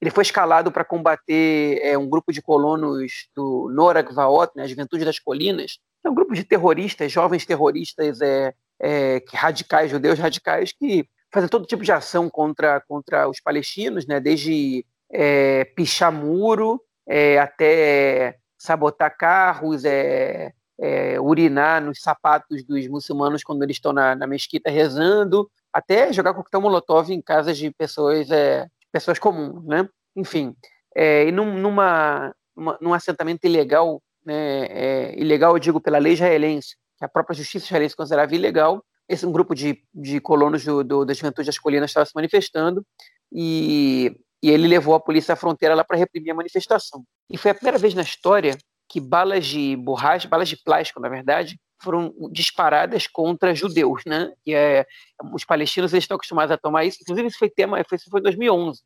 ele foi escalado para combater é, um grupo de colonos do Norag Vaot, né, a Juventude das Colinas, é um grupo de terroristas, jovens terroristas é, é, radicais, judeus radicais, que fazem todo tipo de ação contra, contra os palestinos, né, desde é, pichar muro é, até sabotar carros, é, é, urinar nos sapatos dos muçulmanos quando eles estão na, na mesquita rezando, até jogar coquetel molotov em casas de pessoas é, pessoas comuns, né? Enfim, é, e num, numa, num assentamento ilegal, né, é, ilegal eu digo pela lei israelense, que a própria justiça israelense considerava ilegal, esse um grupo de, de colonos do, do, da Juventude das Colinas estava se manifestando e, e ele levou a polícia à fronteira lá para reprimir a manifestação. E foi a primeira vez na história que balas de borracha, balas de plástico, na verdade, foram disparadas contra judeus, né? E é, os palestinos eles estão acostumados a tomar isso. Inclusive isso foi tema, foi, isso foi 2011.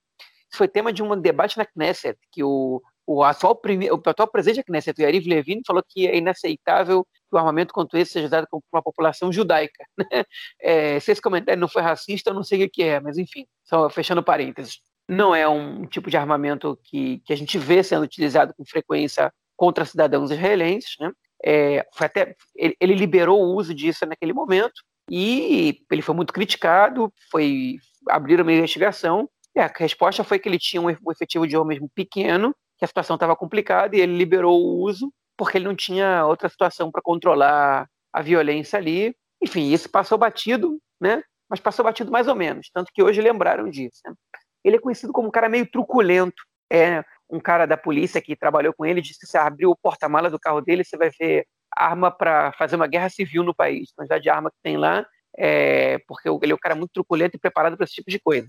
Isso foi tema de um debate na Knesset que o, o atual prime, o atual presidente da Knesset, Yariv Levin, falou que é inaceitável que o armamento contra esse seja dado por uma população judaica. Né? É, se esse comentário não foi racista, eu não sei o que é, mas enfim, só fechando parênteses. Não é um tipo de armamento que, que a gente vê sendo utilizado com frequência contra cidadãos israelenses, né? É, até, ele, ele, liberou o uso disso naquele momento e ele foi muito criticado, foi abrir uma investigação e a resposta foi que ele tinha um efetivo de homens pequeno, que a situação estava complicada e ele liberou o uso porque ele não tinha outra situação para controlar a violência ali. Enfim, isso passou batido, né? Mas passou batido mais ou menos, tanto que hoje lembraram disso. Né? Ele é conhecido como um cara meio truculento. É, um cara da polícia que trabalhou com ele disse que se abrir o porta-mala do carro dele, você vai ver arma para fazer uma guerra civil no país. A quantidade de arma que tem lá, é, porque ele é um cara muito truculento e preparado para esse tipo de coisa.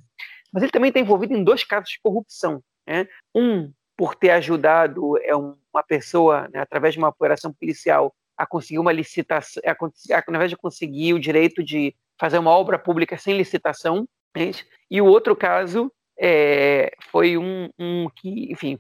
Mas ele também está envolvido em dois casos de corrupção. Né? Um, por ter ajudado é uma pessoa, né, através de uma operação policial, a conseguir uma licitação, a, a, de conseguir o direito de fazer uma obra pública sem licitação. Né? E o outro caso é, foi um, um, que, enfim,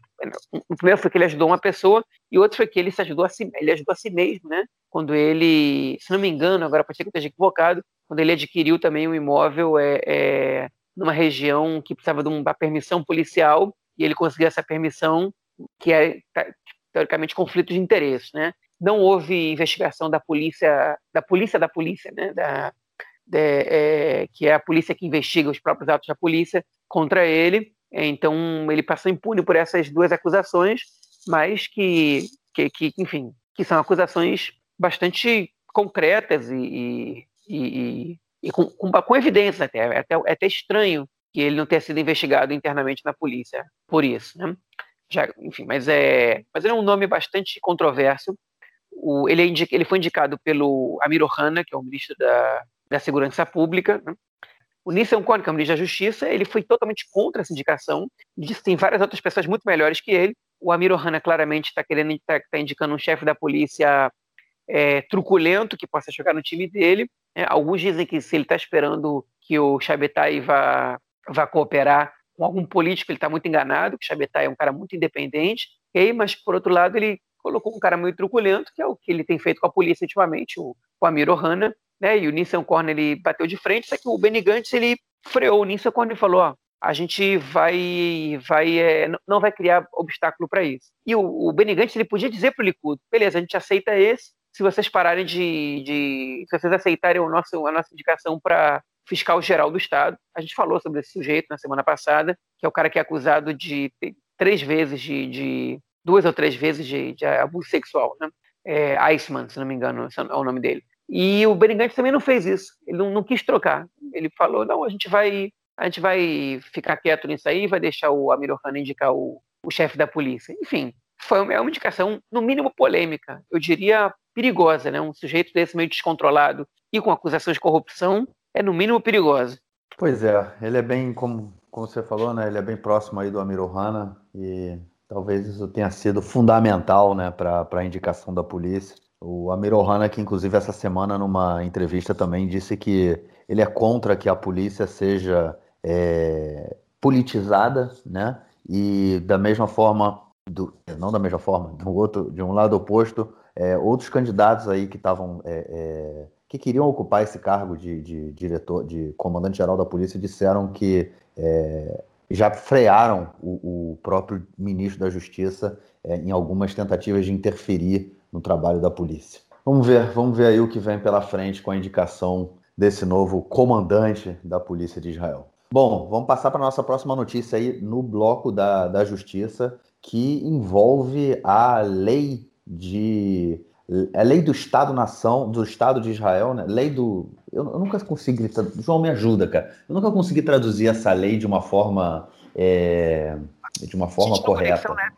o primeiro foi que ele ajudou uma pessoa e outro foi que ele se ajudou a si, ele ajudou a si mesmo, né? Quando ele, se não me engano, agora pode ser que eu esteja equivocado, quando ele adquiriu também um imóvel é, é, numa região que precisava de uma permissão policial e ele conseguiu essa permissão que é teoricamente conflito de interesses, né? Não houve investigação da polícia, da polícia da polícia, né? Da, de, é, que é a polícia que investiga os próprios atos da polícia, contra ele. Então, ele passou impune por essas duas acusações, mas que, que, que enfim, que são acusações bastante concretas e, e, e, e com, com, com, evidência até. É até. É até estranho que ele não tenha sido investigado internamente na polícia por isso, né? Já, enfim, mas é, mas ele é um nome bastante controverso. O, ele, é indica, ele foi indicado pelo Amir Ohana, que é o ministro da, da Segurança Pública, né? O Nissan Cohen, que é o ministro da Justiça, ele foi totalmente contra essa indicação. Disse que tem várias outras pessoas muito melhores que ele. O Amir Ohana claramente está querendo tá, tá indicando um chefe da polícia é, truculento que possa jogar no time dele. É, alguns dizem que se ele está esperando que o Chabetai vá, vá cooperar com algum político, ele está muito enganado, que o Chabetai é um cara muito independente. Okay? Mas, por outro lado, ele colocou um cara meio truculento, que é o que ele tem feito com a polícia ultimamente, o, o Amir Ohana, né? E o Nissan Corner ele bateu de frente, só que o Benny Gantz ele freou o Nissan Corner e falou: ó, a gente vai, vai é, não vai criar obstáculo para isso. E o, o Benny Gantz ele podia dizer para o beleza, a gente aceita esse, se vocês pararem de, de se vocês aceitarem o nosso, a nossa indicação para fiscal geral do Estado. A gente falou sobre esse sujeito na semana passada, que é o cara que é acusado de três vezes de, de duas ou três vezes de, de abuso sexual, né? É, Iceman, se não me engano, é o nome dele. E o Berigante também não fez isso. Ele não, não, quis trocar. Ele falou: não, a gente vai, a gente vai ficar quieto nisso aí, vai deixar o Amir Ohana indicar o, o chefe da polícia. Enfim, foi uma, é uma indicação, no mínimo, polêmica. Eu diria perigosa, né? Um sujeito desse meio descontrolado e com acusações de corrupção é, no mínimo, perigosa. Pois é, ele é bem, como, como você falou, né? Ele é bem próximo aí do Amir Ohana e talvez isso tenha sido fundamental, né, para a indicação da polícia. O Amir Ohana, que inclusive essa semana numa entrevista também disse que ele é contra que a polícia seja é, politizada, né? E da mesma forma, do, não da mesma forma, do outro, de um lado oposto, é, outros candidatos aí que estavam é, é, que queriam ocupar esse cargo de, de diretor, de comandante-geral da polícia, disseram que é, já frearam o, o, próprio ministro da Justiça é, em algumas tentativas de interferir no trabalho da polícia. Vamos ver, vamos ver aí o que vem pela frente com a indicação desse novo comandante da polícia de Israel. Bom, vamos passar para a nossa próxima notícia aí no bloco da, da Justiça, que envolve a lei de a lei do Estado-nação, do Estado de Israel, né? Lei do. Eu, eu, nunca consegui. João, me ajuda, cara. Eu nunca consegui traduzir essa lei de uma forma. É, de uma forma correta. Né?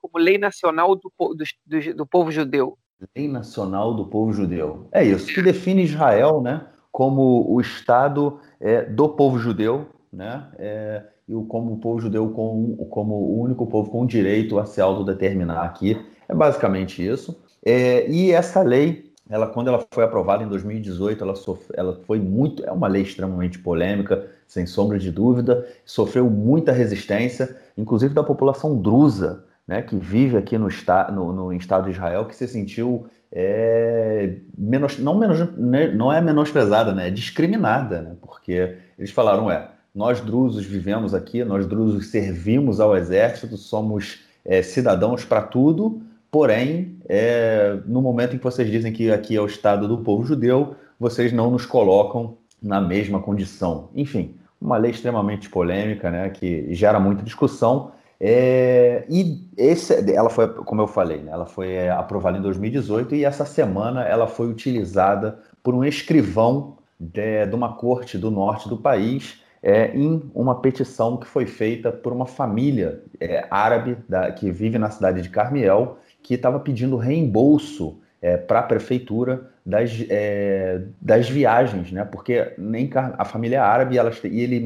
Como Lei Nacional do, do, do, do, Povo Judeu. Lei Nacional do Povo Judeu. É isso, que define Israel né, como o Estado é, do povo judeu, né? É, e como o povo judeu com, como o único povo com direito a se autodeterminar aqui. É basicamente isso. É, e essa lei, ela, quando ela foi aprovada em 2018, ela, sofre, ela foi muito. É uma lei extremamente polêmica, sem sombra de dúvida, sofreu muita resistência, inclusive da população drusa, né, que vive aqui no, no, no Estado de Israel, que se sentiu é, menos, não, menos, né, não é menosprezada, né, é discriminada, né, porque eles falaram, é, nós drusos vivemos aqui, nós drusos servimos ao exército, somos é, cidadãos para tudo, Porém, é, no momento em que vocês dizem que aqui é o Estado do povo judeu, vocês não nos colocam na mesma condição. Enfim, uma lei extremamente polêmica, né, que gera muita discussão. É, e esse, ela foi, como eu falei, né, ela foi é, aprovada em 2018 e essa semana ela foi utilizada por um escrivão de, de uma corte do norte do país é, em uma petição que foi feita por uma família é, árabe da, que vive na cidade de Carmiel que estava pedindo reembolso é, para a prefeitura das, é, das viagens, né? Porque nem a família árabe elas, e ele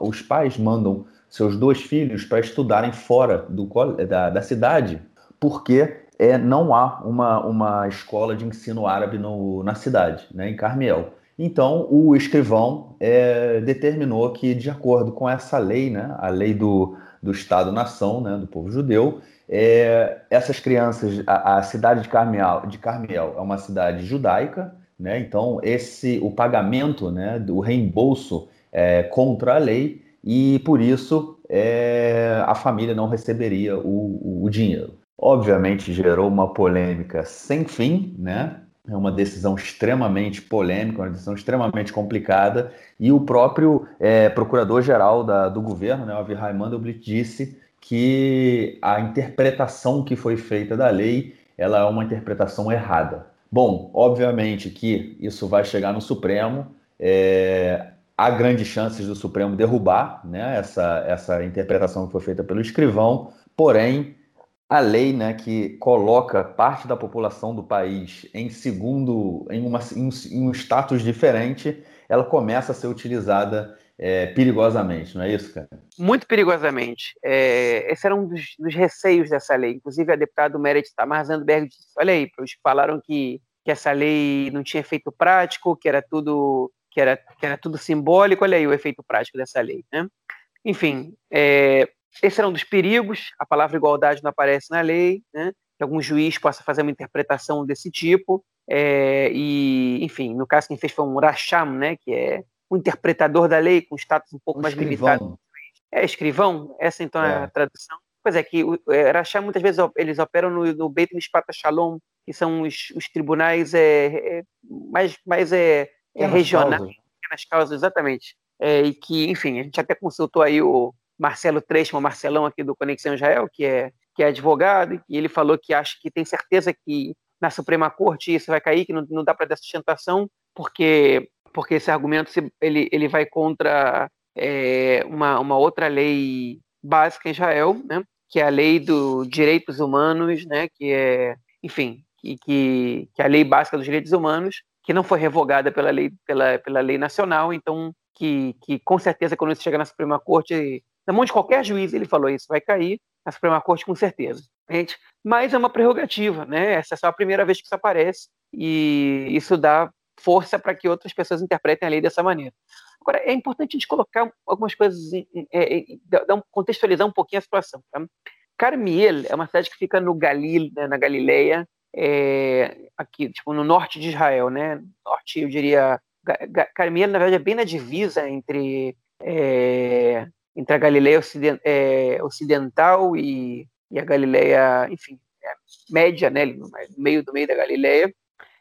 os pais mandam seus dois filhos para estudarem fora do, da, da cidade, porque é, não há uma, uma escola de ensino árabe no, na cidade, né, em Carmiel. Então, o escrivão é, determinou que, de acordo com essa lei, né, a lei do, do Estado-nação, né, do povo judeu, é, essas crianças, a, a, cidade de Carmiel, de Carmiel é uma cidade judaica, né? Então esse o pagamento, né, do reembolso é contra a lei e por isso é, a família não receberia o, o dinheiro. Obviamente gerou uma polêmica sem fim, né? É uma decisão extremamente polêmica, uma decisão extremamente complicada. E o próprio é, procurador-geral do governo, né, o Mandelblit, disse que a interpretação que foi feita da lei ela é uma interpretação errada. Bom, obviamente que isso vai chegar no Supremo. É, há grandes chances do Supremo derrubar né, essa, essa interpretação que foi feita pelo escrivão, porém, a lei né, que coloca parte da população do país em segundo, em, uma, em um status diferente, ela começa a ser utilizada é, perigosamente, não é isso, cara? Muito perigosamente. É, esse era um dos, dos, receios dessa lei. Inclusive, a deputada Meredith Tamar Zandberg disse: olha aí, os que falaram que, que essa lei não tinha efeito prático, que era tudo que era, que era tudo simbólico, olha aí o efeito prático dessa lei. Né? Enfim, é, esse era um dos perigos, a palavra igualdade não aparece na lei, né? que algum juiz possa fazer uma interpretação desse tipo, é, e, enfim, no caso quem fez foi um Rasham, né, que é o interpretador da lei, com status um pouco um mais escrivão. limitado. É escrivão? Essa então é, é a tradução? Pois é, que o é, Racham muitas vezes eles operam no, no Beit Mishpat Shalom, que são os, os tribunais é, é, mais, mais é, é regionais, nas causas, exatamente. É, e que, enfim, a gente até consultou aí o Marcelo Trecho, o Marcelão aqui do Conexão Israel, que é, que é advogado, e ele falou que acha que tem certeza que na Suprema Corte isso vai cair, que não, não dá para dar sustentação, porque porque esse argumento ele, ele vai contra é, uma, uma outra lei básica em Israel, né, que é a lei dos direitos humanos, né, que é, enfim, que, que, que é a lei básica dos direitos humanos, que não foi revogada pela lei, pela, pela lei nacional, então que, que com certeza quando isso chegar na Suprema Corte, na mão de qualquer juiz ele falou isso, vai cair na Suprema Corte com certeza. Gente, mas é uma prerrogativa, né? Essa é só a primeira vez que isso aparece e isso dá força para que outras pessoas interpretem a lei dessa maneira. Agora, é importante a gente colocar algumas coisas, é, é, contextualizar um pouquinho a situação. Tá? Carmiel é uma cidade que fica no Galil, né, na Galileia, é, aqui, tipo, no norte de Israel, né? Norte, eu diria. Carmiel, na verdade, é bem na divisa entre, é, entre a Galileia é, ocidental e, e, a Galileia, enfim, é, média, né? No meio do meio da Galileia.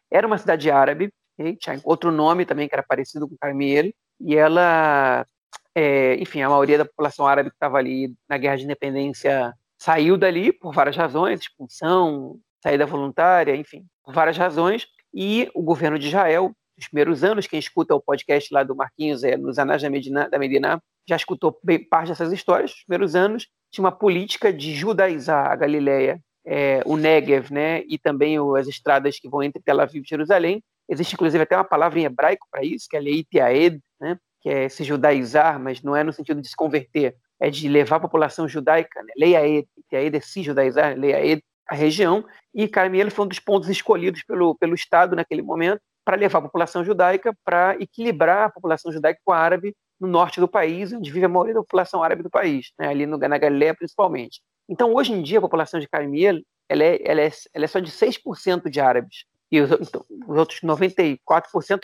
Era uma cidade árabe, tinha outro nome também que era parecido com Carmiel, e ela, é, enfim, a maioria da população árabe que estava ali na Guerra de Independência saiu dali por várias razões, expulsão, saída voluntária, enfim, por várias razões, e o governo de Israel, nos primeiros anos, quem escuta o podcast lá do Marquinhos, é, nos Anais da Medina, da Medina já escutou bem parte dessas histórias, nos primeiros anos, tinha uma política de judaizar a Galileia, é, o Negev, né, e também as estradas que vão entre Tel Aviv e Jerusalém, Existe, inclusive, até uma palavra em hebraico para isso, que é leitiaed, né? que é se judaizar, mas não é no sentido de se converter, é de levar a população judaica, né? leiaed, leitiaed é se judaizar, leiaed, a região, e Carmiel foi um dos pontos escolhidos pelo, pelo Estado naquele momento para levar a população judaica para equilibrar a população judaica com a árabe no norte do país, onde vive a maioria da população árabe do país, né? ali no, na Galileia principalmente. Então, hoje em dia, a população de Carmiel ela é, ela é, ela é só de 6% de árabes e os, então, os outros 94%,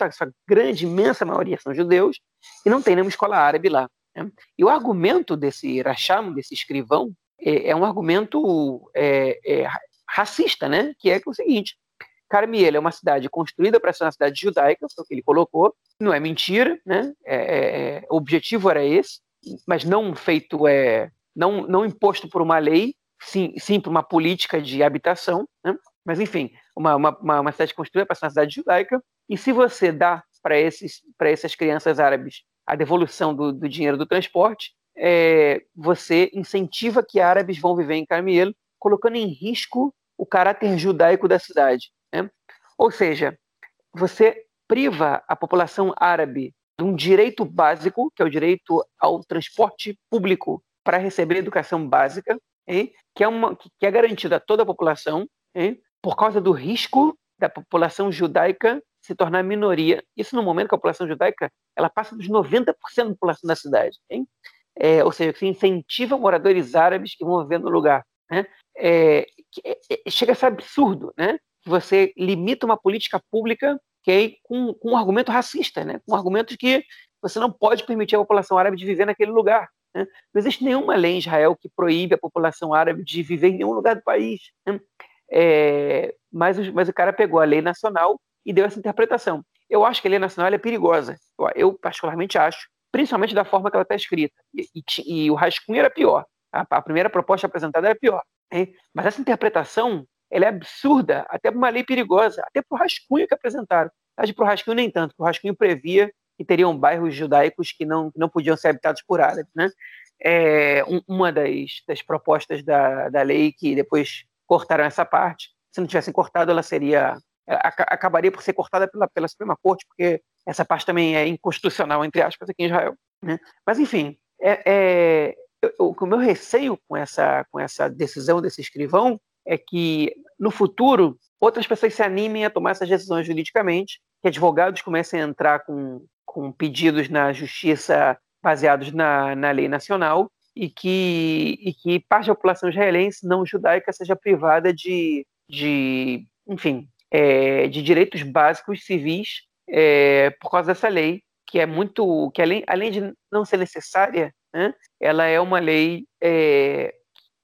a grande, imensa maioria são judeus, e não tem nenhuma escola árabe lá. Né? E o argumento desse Rasham, desse escrivão, é, é um argumento é, é, racista, né? que é, o seguinte, Carmiel é uma cidade construída para ser uma cidade judaica, foi o que ele colocou, não é mentira, né? É, é, o objetivo era esse, mas não feito, é, não, não imposto por uma lei, sim, sim por uma política de habitação, né? Mas, enfim, uma, uma, uma cidade construída para ser uma cidade judaica, e se você dá para essas crianças árabes a devolução do, do dinheiro do transporte, é, você incentiva que árabes vão viver em Carmiel, colocando em risco o caráter judaico da cidade. Né? Ou seja, você priva a população árabe de um direito básico, que é o direito ao transporte público para receber educação básica, hein? que, é uma, que é garantido a toda a população, hein? por causa do risco da população judaica se tornar minoria. Isso no momento que a população judaica ela passa dos 90% da população da cidade. É, ou seja, que incentiva moradores árabes que vão viver no lugar. Né? É, é, é, chega a ser absurdo né? que você limita uma política pública que é com, com um argumento racista, né? com argumentos que você não pode permitir a população árabe de viver naquele lugar. Né? Não existe nenhuma lei em Israel que proíbe a população árabe de viver em nenhum lugar do país. Né? É, mas, mas o cara pegou a lei nacional e deu essa interpretação. Eu acho que a lei nacional é perigosa. Eu, particularmente acho, principalmente da forma que ela está escrita. E, e, e, o rascunho era pior. A, a primeira proposta apresentada era pior. Hein? Mas essa interpretação ela é absurda, até para uma lei perigosa, até para o rascunho que apresentaram. Mas para o rascunho nem tanto, porque o rascunho previa que teriam bairros judaicos que não, que não podiam ser habitados por árabes. Né? É, um, uma das, das propostas da, da lei que depois cortaram essa parte. Se não tivessem cortado, ela seria acabaria por ser cortada pela, pela Suprema Corte, porque essa parte também é inconstitucional, entre aspas, aqui em Israel. Né? Mas, enfim, é, é, eu, o meu receio com essa, com essa decisão desse escrivão é que, no futuro, outras pessoas se animem a tomar essas decisões juridicamente, que advogados comecem a entrar com, com pedidos na justiça baseados na, na lei nacional e que, e que parte da população israelense não judaica seja privada de, de enfim, é, de direitos básicos civis é, por causa dessa lei, que é muito, que além, além de não ser necessária, né, ela é uma lei, é,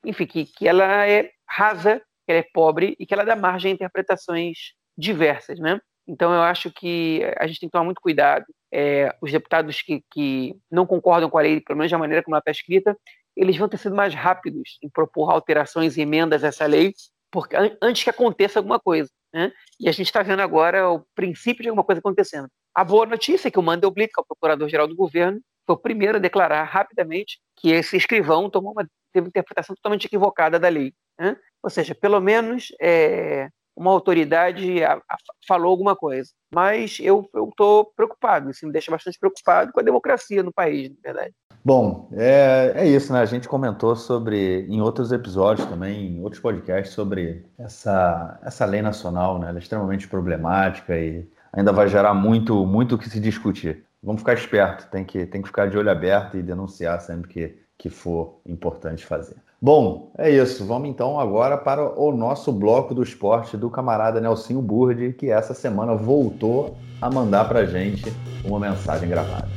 enfim, que, que ela é rasa, que ela é pobre e que ela dá margem a interpretações diversas, né? Então, eu acho que a gente tem que tomar muito cuidado. É, os deputados que, que, não concordam com a lei, pelo menos da maneira como ela está escrita, eles vão ter sido mais rápidos em propor alterações e emendas a essa lei, porque antes que aconteça alguma coisa. Né? E a gente está vendo agora o princípio de alguma coisa acontecendo. A boa notícia é que o Mandelblit, que é o procurador-geral do governo, foi o primeiro a declarar rapidamente que esse escrivão tomou uma, teve uma interpretação totalmente equivocada da lei. Né? Ou seja, pelo menos é, uma autoridade a, a, falou alguma coisa. Mas eu estou preocupado, isso me deixa bastante preocupado com a democracia no país, na verdade. Bom, é, é isso, né? A gente comentou sobre, em outros episódios também, em outros podcasts, sobre essa, essa lei nacional, né? Ela é extremamente problemática e ainda vai gerar muito muito o que se discutir. Vamos ficar esperto, tem que, tem que ficar de olho aberto e denunciar sempre que, que for importante fazer. Bom, é isso. Vamos então agora para o nosso bloco do esporte do camarada Nelsinho Burdi, que essa semana voltou a mandar para gente uma mensagem gravada.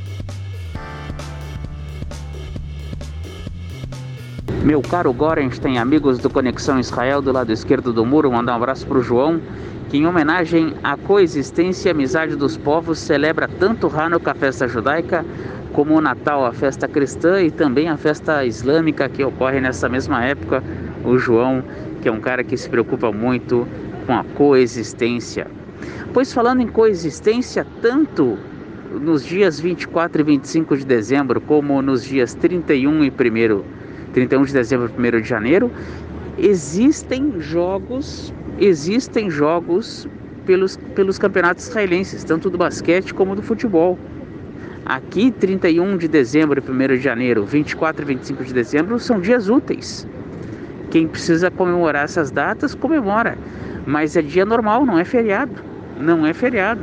Meu caro Gorenstein, amigos do Conexão Israel do lado esquerdo do muro, mandar um abraço para o João, que em homenagem à coexistência e amizade dos povos celebra tanto Hanukkah, a festa judaica, como o Natal, a festa cristã e também a festa islâmica que ocorre nessa mesma época. O João, que é um cara que se preocupa muito com a coexistência. Pois falando em coexistência, tanto nos dias 24 e 25 de dezembro, como nos dias 31 e 1 31 de dezembro e 1 de janeiro, existem jogos, existem jogos pelos, pelos campeonatos israelenses, tanto do basquete como do futebol. Aqui, 31 de dezembro e 1 de janeiro, 24 e 25 de dezembro são dias úteis. Quem precisa comemorar essas datas, comemora. Mas é dia normal, não é feriado. Não é feriado.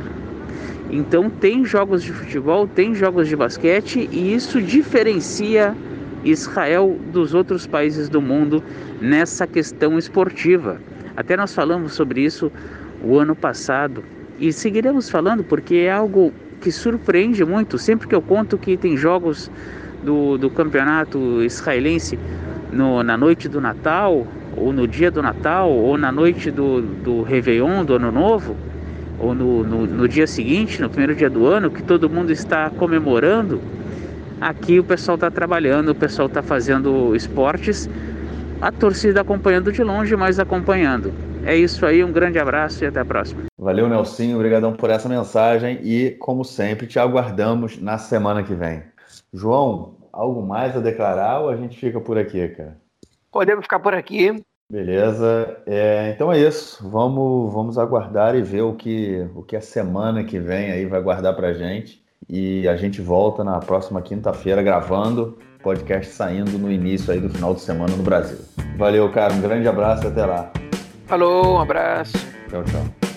Então tem jogos de futebol, tem jogos de basquete e isso diferencia Israel dos outros países do mundo nessa questão esportiva. Até nós falamos sobre isso o ano passado e seguiremos falando porque é algo que surpreende muito. Sempre que eu conto que tem jogos do, do campeonato israelense no, na noite do Natal, ou no dia do Natal, ou na noite do, do Réveillon, do Ano Novo, ou no, no, no dia seguinte, no primeiro dia do ano, que todo mundo está comemorando Aqui o pessoal está trabalhando, o pessoal está fazendo esportes, a torcida acompanhando de longe, mas acompanhando. É isso aí, um grande abraço e até a próxima. Valeu, Nelsinho, obrigadão por essa mensagem e, como sempre, te aguardamos na semana que vem. João, algo mais a declarar ou a gente fica por aqui, cara? Podemos ficar por aqui. Beleza, é, então é isso. Vamos, vamos aguardar e ver o que, o que a semana que vem aí vai guardar pra gente. E a gente volta na próxima quinta-feira gravando, podcast saindo no início aí do final de semana no Brasil. Valeu, cara. Um grande abraço e até lá. Falou, um abraço. Tchau, tchau.